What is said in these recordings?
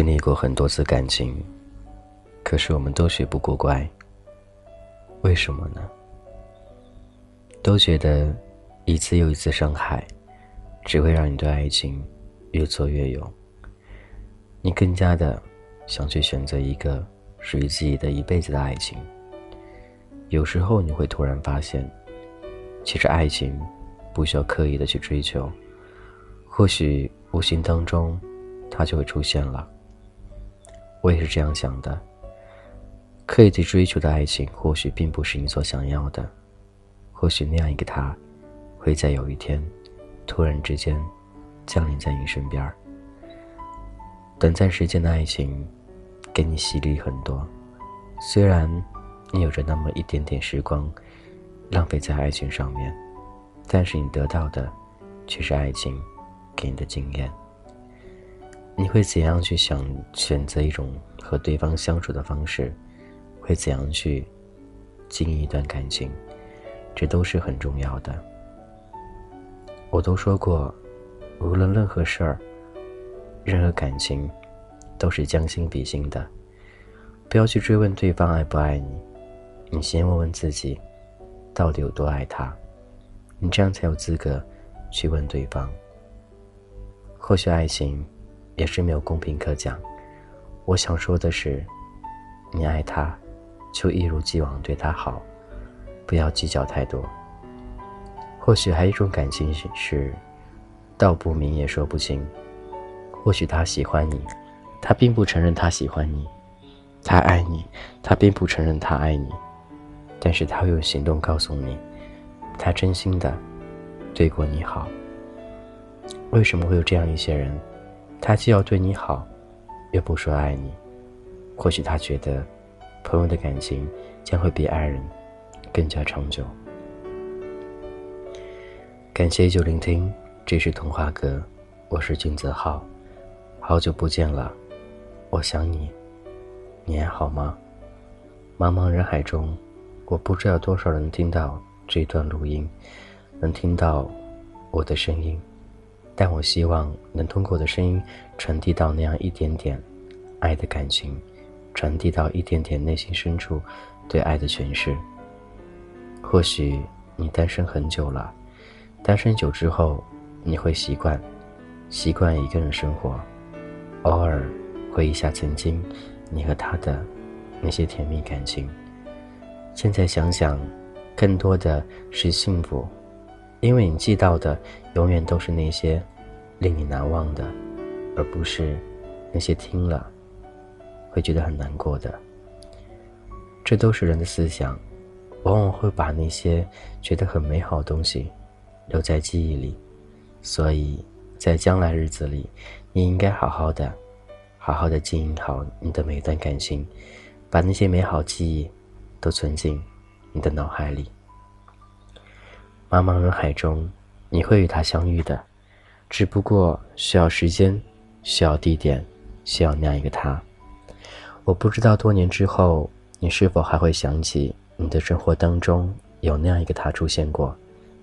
经历过很多次感情，可是我们都学不过乖。为什么呢？都觉得一次又一次伤害，只会让你对爱情越挫越勇。你更加的想去选择一个属于自己的一辈子的爱情。有时候你会突然发现，其实爱情不需要刻意的去追求，或许无形当中它就会出现了。我也是这样想的。刻意去追求的爱情，或许并不是你所想要的。或许那样一个他，会在有一天，突然之间，降临在你身边。短暂时间的爱情，给你洗礼很多。虽然你有着那么一点点时光，浪费在爱情上面，但是你得到的，却是爱情给你的经验。你会怎样去想选择一种和对方相处的方式？会怎样去经营一段感情？这都是很重要的。我都说过，无论任何事儿、任何感情，都是将心比心的。不要去追问对方爱不爱你，你先问问自己，到底有多爱他，你这样才有资格去问对方。或许爱情也是没有公平可讲。我想说的是，你爱他，就一如既往对他好。不要计较太多。或许还有一种感情是，道不明也说不清。或许他喜欢你，他并不承认他喜欢你；他爱你，他并不承认他爱你。但是他会用行动告诉你，他真心的对过你好。为什么会有这样一些人？他既要对你好，又不说爱你。或许他觉得，朋友的感情将会比爱人。更加长久。感谢依旧聆听，这是童话阁，我是君子浩，好久不见了，我想你，你还好吗？茫茫人海中，我不知道多少人听到这段录音，能听到我的声音，但我希望能通过我的声音传递到那样一点点爱的感情，传递到一点点内心深处对爱的诠释。或许你单身很久了，单身久之后，你会习惯，习惯一个人生活，偶尔回忆下曾经你和他的那些甜蜜感情。现在想想，更多的是幸福，因为你记到的永远都是那些令你难忘的，而不是那些听了会觉得很难过的。这都是人的思想。往往会把那些觉得很美好的东西留在记忆里，所以在将来日子里，你应该好好的、好好的经营好你的每一段感情，把那些美好记忆都存进你的脑海里。茫茫人海中，你会与他相遇的，只不过需要时间、需要地点、需要那样一个他。我不知道多年之后，你是否还会想起。你的生活当中有那样一个他出现过，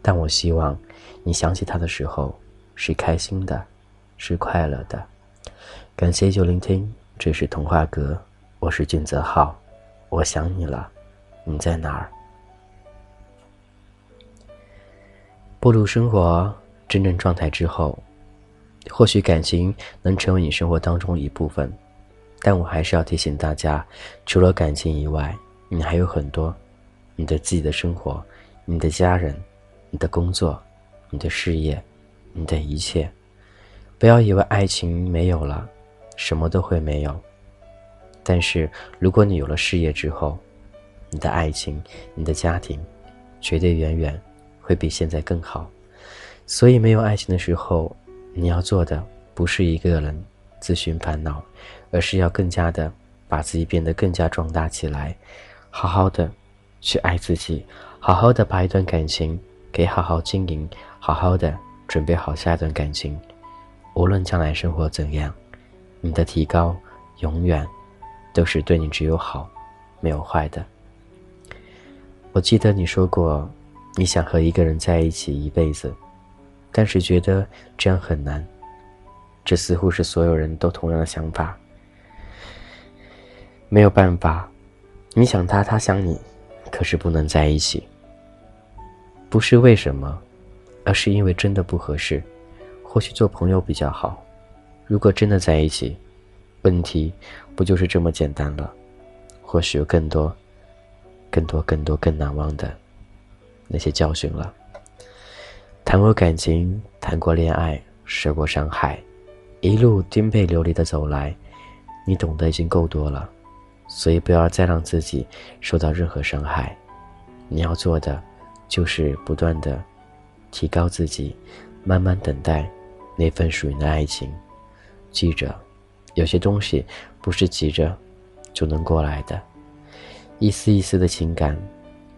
但我希望你想起他的时候是开心的，是快乐的。感谢就聆听，这是童话阁，我是俊泽浩，我想你了，你在哪儿？步入生活真正状态之后，或许感情能成为你生活当中一部分，但我还是要提醒大家，除了感情以外。你还有很多，你的自己的生活，你的家人，你的工作，你的事业，你的一切。不要以为爱情没有了，什么都会没有。但是如果你有了事业之后，你的爱情，你的家庭，绝对远远会比现在更好。所以没有爱情的时候，你要做的不是一个人自寻烦恼，而是要更加的把自己变得更加壮大起来。好好的去爱自己，好好的把一段感情给好好经营，好好的准备好下一段感情。无论将来生活怎样，你的提高永远都是对你只有好，没有坏的。我记得你说过，你想和一个人在一起一辈子，但是觉得这样很难。这似乎是所有人都同样的想法。没有办法，你想他，他想你，可是不能在一起。不是为什么，而是因为真的不合适。或许做朋友比较好。如果真的在一起，问题不就是这么简单了？或许有更多、更多、更多更难忘的那些教训了。谈过感情，谈过恋爱，受过伤害，一路颠沛流离的走来，你懂得已经够多了，所以不要再让自己受到任何伤害。你要做的，就是不断的提高自己，慢慢等待那份属于你的爱情。记着，有些东西不是急着就能过来的，一丝一丝的情感，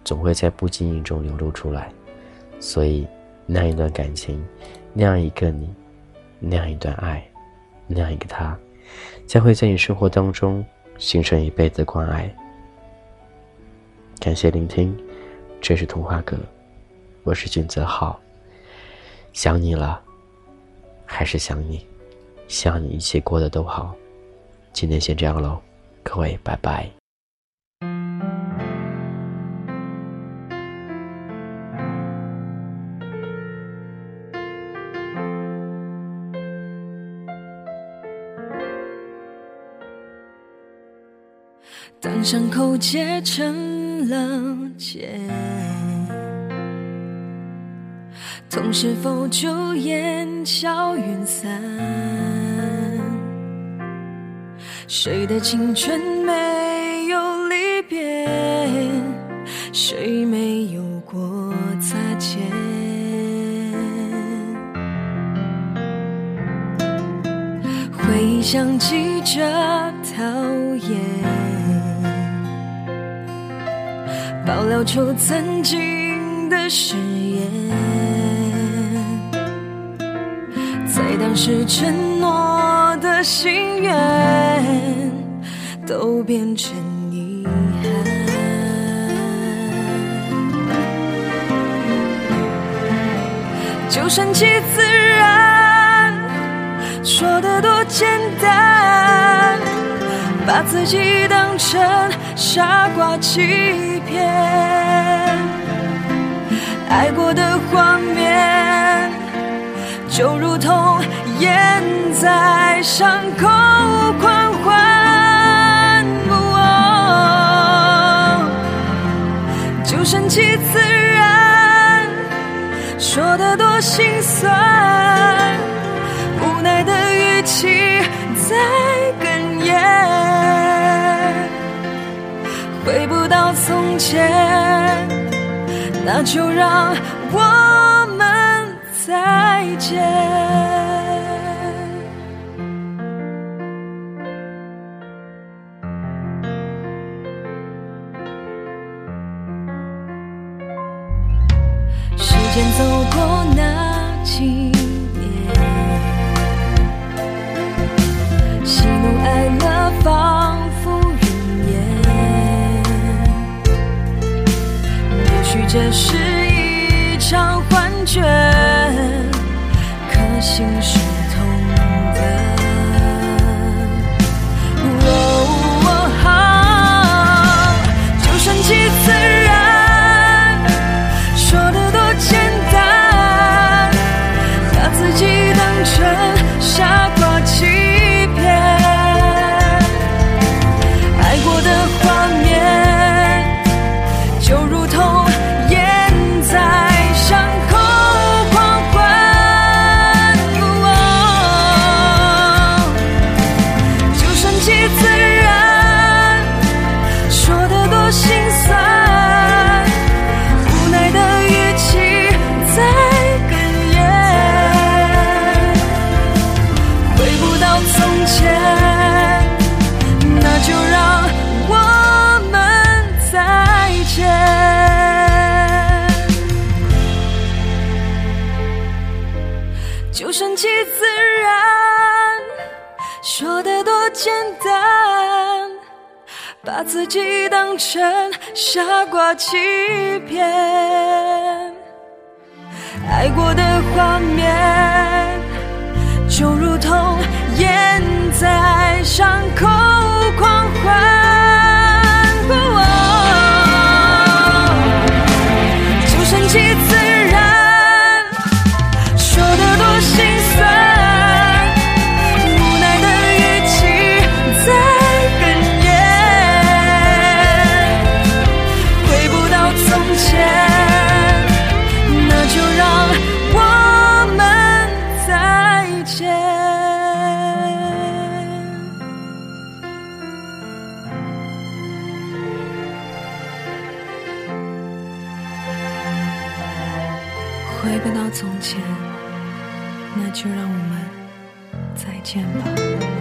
总会在不经意中流露出来。所以，那样一段感情，那样一个你，那样一段爱，那样一个他，将会在你生活当中形成一辈子的关爱。感谢聆听，这是童话阁，我是君泽浩。想你了，还是想你。希望你一切过得都好，今天先这样喽，各位拜拜。当伤口结成了茧。痛是否就烟消云散？谁的青春没有离别？谁没有过擦肩？回忆像记着爆料出曾经的誓言。在当时承诺的心愿，都变成遗憾。就顺其自然，说的多简单，把自己当成傻瓜欺骗，爱过的画面。就如同烟在伤口狂欢，就顺其自然，说的多心酸，无奈的语气在回不到从前，那就让我们。再见。这是。简单把自己当成傻瓜欺骗爱过的画面就如同烟在伤口。回不到从前那就让我们再见吧。